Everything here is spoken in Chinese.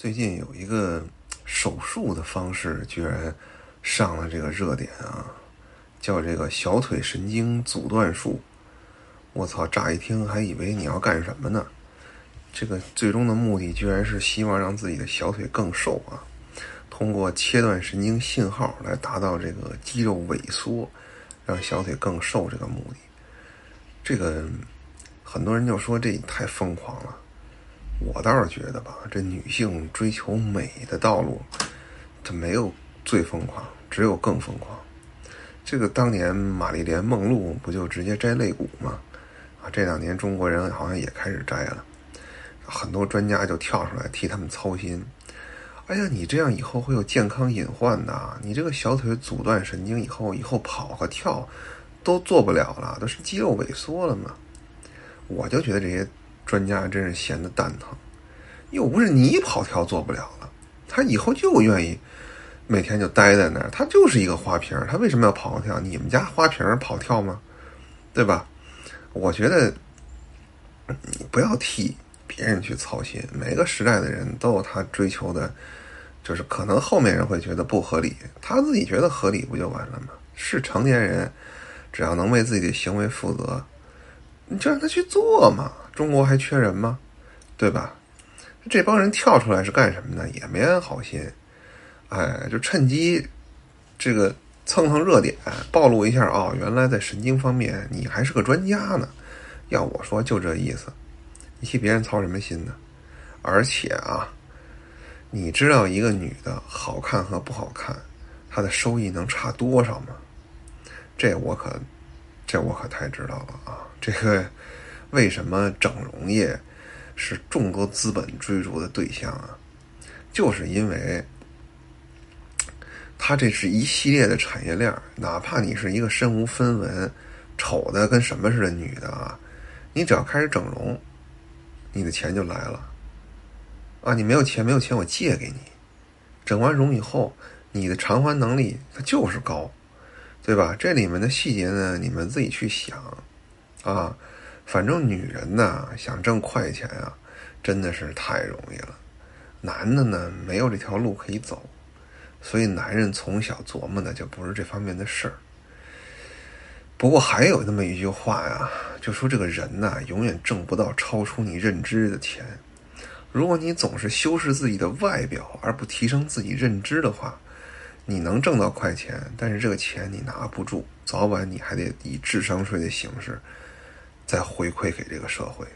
最近有一个手术的方式，居然上了这个热点啊，叫这个小腿神经阻断术。我操，乍一听还以为你要干什么呢？这个最终的目的居然是希望让自己的小腿更瘦啊，通过切断神经信号来达到这个肌肉萎缩，让小腿更瘦这个目的。这个很多人就说这太疯狂了。我倒是觉得吧，这女性追求美的道路，它没有最疯狂，只有更疯狂。这个当年玛丽莲梦露不就直接摘肋骨吗？啊，这两年中国人好像也开始摘了，很多专家就跳出来替他们操心。哎呀，你这样以后会有健康隐患的，你这个小腿阻断神经以后，以后跑和跳都做不了了，都是肌肉萎缩了嘛。我就觉得这些。专家真是闲得蛋疼，又不是你跑跳做不了了，他以后就愿意每天就待在那儿，他就是一个花瓶，他为什么要跑跳？你们家花瓶跑跳吗？对吧？我觉得你不要替别人去操心，每个时代的人都有他追求的，就是可能后面人会觉得不合理，他自己觉得合理不就完了吗？是成年人，只要能为自己的行为负责，你就让他去做嘛。中国还缺人吗？对吧？这帮人跳出来是干什么呢？也没安好心，哎，就趁机这个蹭蹭热点，暴露一下哦，原来在神经方面你还是个专家呢。要我说，就这意思。你替别人操什么心呢？而且啊，你知道一个女的好看和不好看，她的收益能差多少吗？这我可，这我可太知道了啊！这个。为什么整容业是众多资本追逐的对象啊？就是因为它这是一系列的产业链哪怕你是一个身无分文、丑的跟什么似的女的啊，你只要开始整容，你的钱就来了。啊，你没有钱，没有钱，我借给你。整完容以后，你的偿还能力它就是高，对吧？这里面的细节呢，你们自己去想啊。反正女人呢，想挣快钱啊，真的是太容易了。男的呢，没有这条路可以走，所以男人从小琢磨的就不是这方面的事儿。不过还有那么一句话呀，就说这个人呐，永远挣不到超出你认知的钱。如果你总是修饰自己的外表，而不提升自己认知的话，你能挣到快钱，但是这个钱你拿不住，早晚你还得以智商税的形式。再回馈给这个社会。